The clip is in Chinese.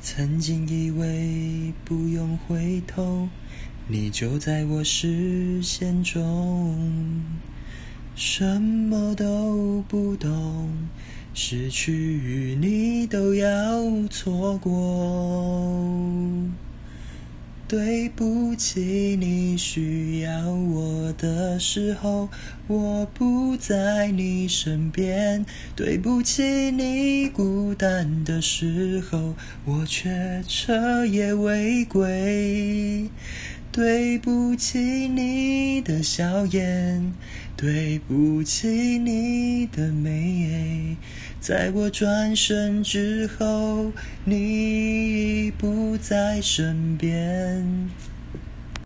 曾经以为不用回头，你就在我视线中。什么都不懂，失去你都要错过。对不起，你需要我的时候，我不在你身边。对不起，你孤单的时候，我却彻夜未归。对不起，你的笑颜，对不起，你的美。在我转身之后，你不在身边。